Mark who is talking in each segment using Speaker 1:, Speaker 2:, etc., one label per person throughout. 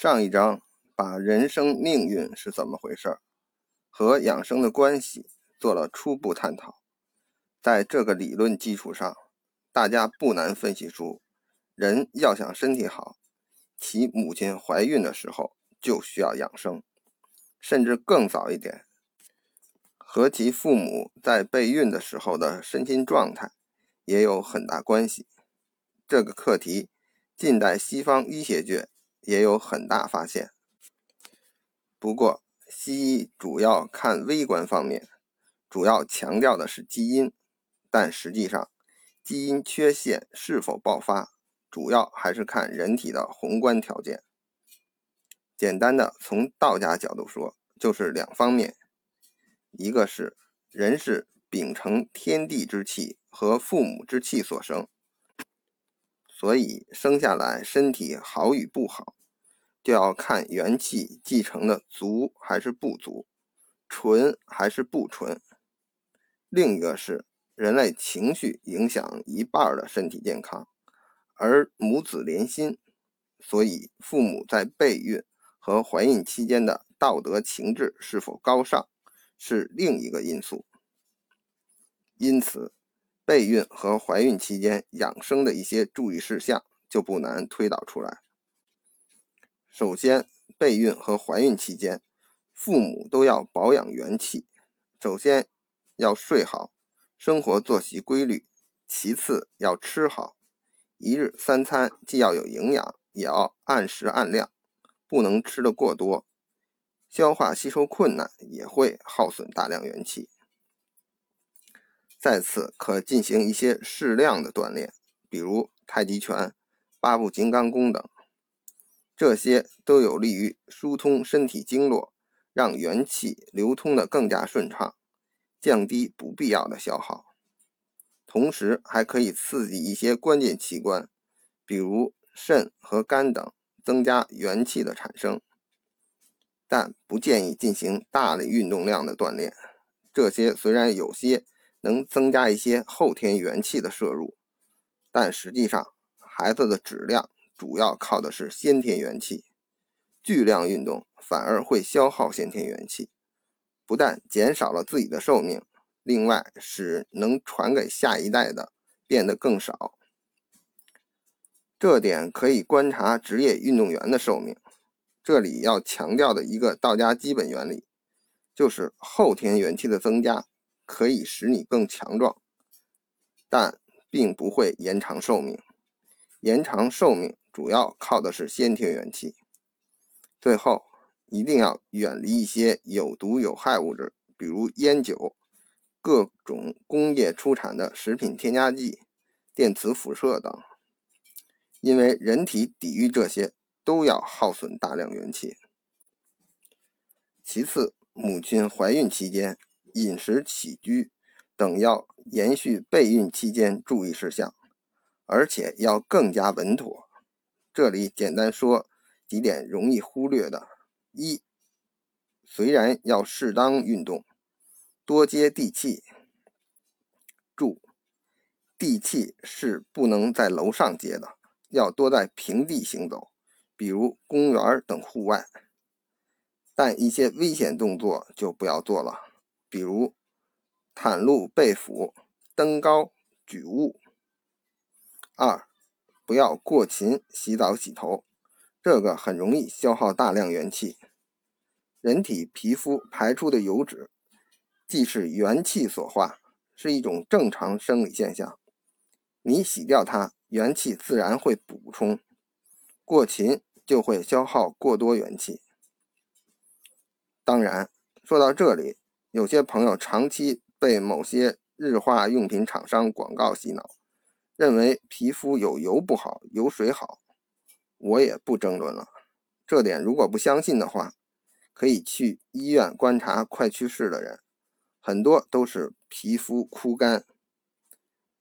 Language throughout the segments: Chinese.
Speaker 1: 上一章把人生命运是怎么回事儿和养生的关系做了初步探讨，在这个理论基础上，大家不难分析出，人要想身体好，其母亲怀孕的时候就需要养生，甚至更早一点，和其父母在备孕的时候的身心状态也有很大关系。这个课题，近代西方医学界。也有很大发现，不过西医主要看微观方面，主要强调的是基因，但实际上基因缺陷是否爆发，主要还是看人体的宏观条件。简单的从道家角度说，就是两方面，一个是人是秉承天地之气和父母之气所生，所以生下来身体好与不好。就要看元气继承的足还是不足，纯还是不纯。另一个是人类情绪影响一半的身体健康，而母子连心，所以父母在备孕和怀孕期间的道德情志是否高尚，是另一个因素。因此，备孕和怀孕期间养生的一些注意事项就不难推导出来。首先，备孕和怀孕期间，父母都要保养元气。首先要睡好，生活作息规律；其次要吃好，一日三餐既要有营养，也要按时按量，不能吃得过多，消化吸收困难也会耗损大量元气。再次，可进行一些适量的锻炼，比如太极拳、八步金刚功等。这些都有利于疏通身体经络，让元气流通的更加顺畅，降低不必要的消耗。同时，还可以刺激一些关键器官，比如肾和肝等，增加元气的产生。但不建议进行大的运动量的锻炼。这些虽然有些能增加一些后天元气的摄入，但实际上孩子的质量。主要靠的是先天元气，巨量运动反而会消耗先天元气，不但减少了自己的寿命，另外使能传给下一代的变得更少。这点可以观察职业运动员的寿命。这里要强调的一个道家基本原理，就是后天元气的增加可以使你更强壮，但并不会延长寿命。延长寿命。主要靠的是先天元气。最后，一定要远离一些有毒有害物质，比如烟酒、各种工业出产的食品添加剂、电磁辐射等，因为人体抵御这些都要耗损大量元气。其次，母亲怀孕期间饮食起居等要延续备孕期间注意事项，而且要更加稳妥。这里简单说几点容易忽略的：一，虽然要适当运动，多接地气。注：地气是不能在楼上接的，要多在平地行走，比如公园等户外。但一些危险动作就不要做了，比如袒露背腹、登高、举物。二。不要过勤洗澡洗头，这个很容易消耗大量元气。人体皮肤排出的油脂，既是元气所化，是一种正常生理现象。你洗掉它，元气自然会补充。过勤就会消耗过多元气。当然，说到这里，有些朋友长期被某些日化用品厂商广告洗脑。认为皮肤有油不好，有水好，我也不争论了。这点如果不相信的话，可以去医院观察快去世的人，很多都是皮肤枯干，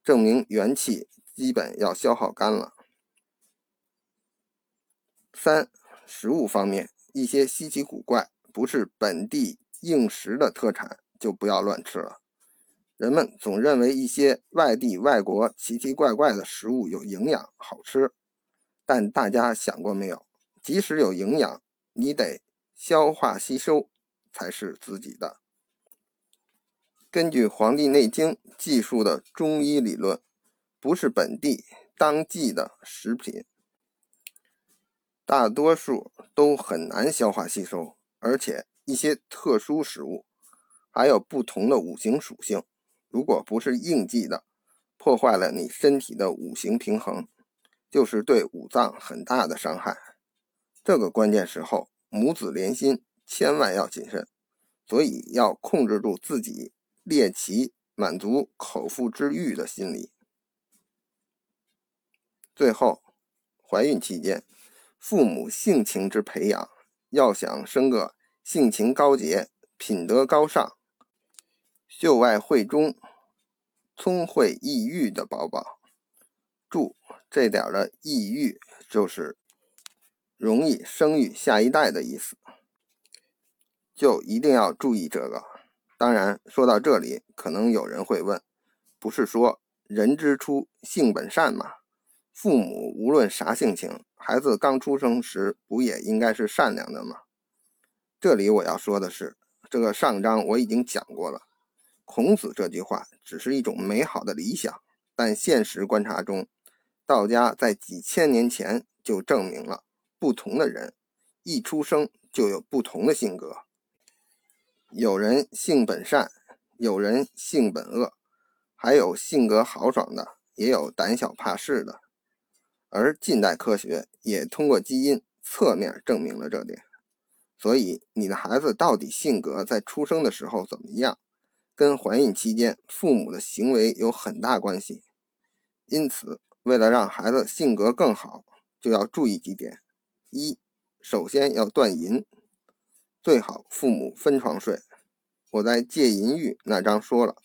Speaker 1: 证明元气基本要消耗干了。三、食物方面，一些稀奇古怪、不是本地应食的特产就不要乱吃了。人们总认为一些外地、外国奇奇怪怪的食物有营养、好吃，但大家想过没有？即使有营养，你得消化吸收才是自己的。根据《黄帝内经》记述的中医理论，不是本地当季的食品，大多数都很难消化吸收，而且一些特殊食物还有不同的五行属性，如果不是应季的，破坏了你身体的五行平衡，就是对五脏很大的伤害。这个关键时候，母子连心，千万要谨慎，所以要控制住自己。猎奇满足口腹之欲的心理。最后，怀孕期间，父母性情之培养，要想生个性情高洁、品德高尚、秀外慧中、聪慧异育的宝宝，注这点的异育就是容易生育下一代的意思，就一定要注意这个。当然，说到这里，可能有人会问：不是说人之初性本善吗？父母无论啥性情，孩子刚出生时不也应该是善良的吗？这里我要说的是，这个上章我已经讲过了。孔子这句话只是一种美好的理想，但现实观察中，道家在几千年前就证明了，不同的人一出生就有不同的性格。有人性本善，有人性本恶，还有性格豪爽的，也有胆小怕事的。而近代科学也通过基因侧面证明了这点。所以，你的孩子到底性格在出生的时候怎么样，跟怀孕期间父母的行为有很大关系。因此，为了让孩子性格更好，就要注意几点：一，首先要断淫。最好父母分床睡。我在戒淫欲那章说了，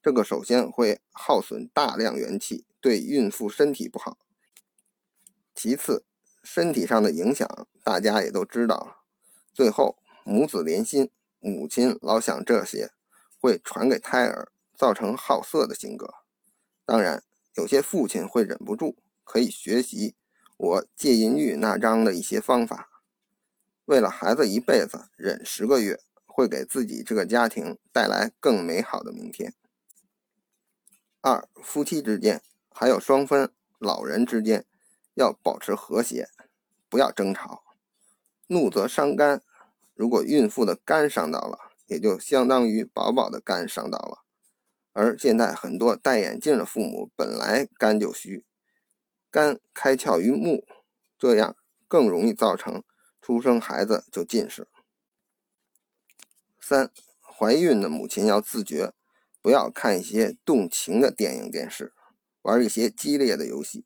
Speaker 1: 这个首先会耗损大量元气，对孕妇身体不好。其次，身体上的影响大家也都知道了。最后，母子连心，母亲老想这些，会传给胎儿，造成好色的性格。当然，有些父亲会忍不住，可以学习我戒淫欲那章的一些方法。为了孩子一辈子忍十个月，会给自己这个家庭带来更美好的明天。二、夫妻之间还有双方老人之间要保持和谐，不要争吵。怒则伤肝，如果孕妇的肝伤到了，也就相当于宝宝的肝伤到了。而现在很多戴眼镜的父母本来肝就虚，肝开窍于目，这样更容易造成。出生孩子就近视。三，怀孕的母亲要自觉，不要看一些动情的电影、电视，玩一些激烈的游戏。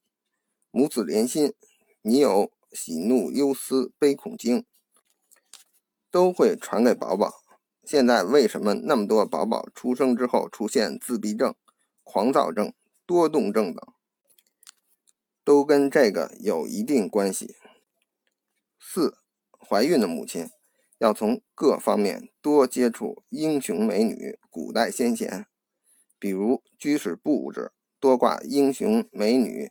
Speaker 1: 母子连心，你有喜怒忧思悲恐惊，都会传给宝宝。现在为什么那么多宝宝出生之后出现自闭症、狂躁症、多动症等，都跟这个有一定关系。四。怀孕的母亲要从各方面多接触英雄美女、古代先贤，比如居室布置多挂英雄美女、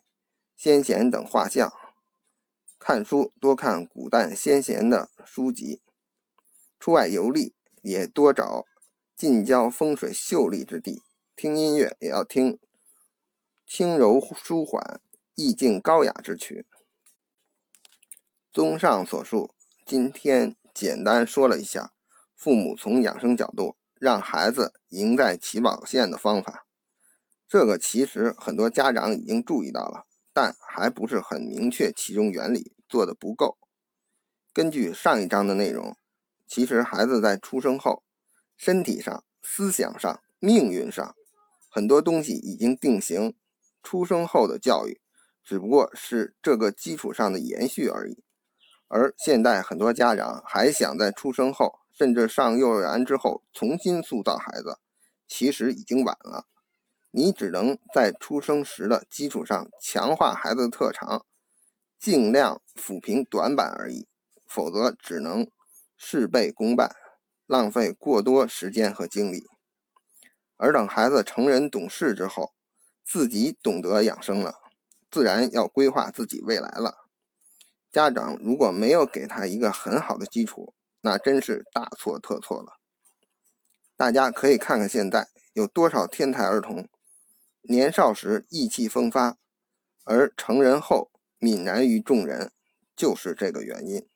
Speaker 1: 先贤等画像，看书多看古代先贤的书籍，出外游历也多找近郊风水秀丽之地，听音乐也要听轻柔舒缓、意境高雅之曲。综上所述。今天简单说了一下，父母从养生角度让孩子赢在起跑线的方法。这个其实很多家长已经注意到了，但还不是很明确其中原理，做的不够。根据上一章的内容，其实孩子在出生后，身体上、思想上、命运上，很多东西已经定型。出生后的教育，只不过是这个基础上的延续而已。而现在很多家长还想在出生后，甚至上幼儿园之后重新塑造孩子，其实已经晚了。你只能在出生时的基础上强化孩子的特长，尽量抚平短板而已。否则只能事倍功半，浪费过多时间和精力。而等孩子成人懂事之后，自己懂得养生了，自然要规划自己未来了。家长如果没有给他一个很好的基础，那真是大错特错了。大家可以看看现在有多少天才儿童，年少时意气风发，而成人后泯然于众人，就是这个原因。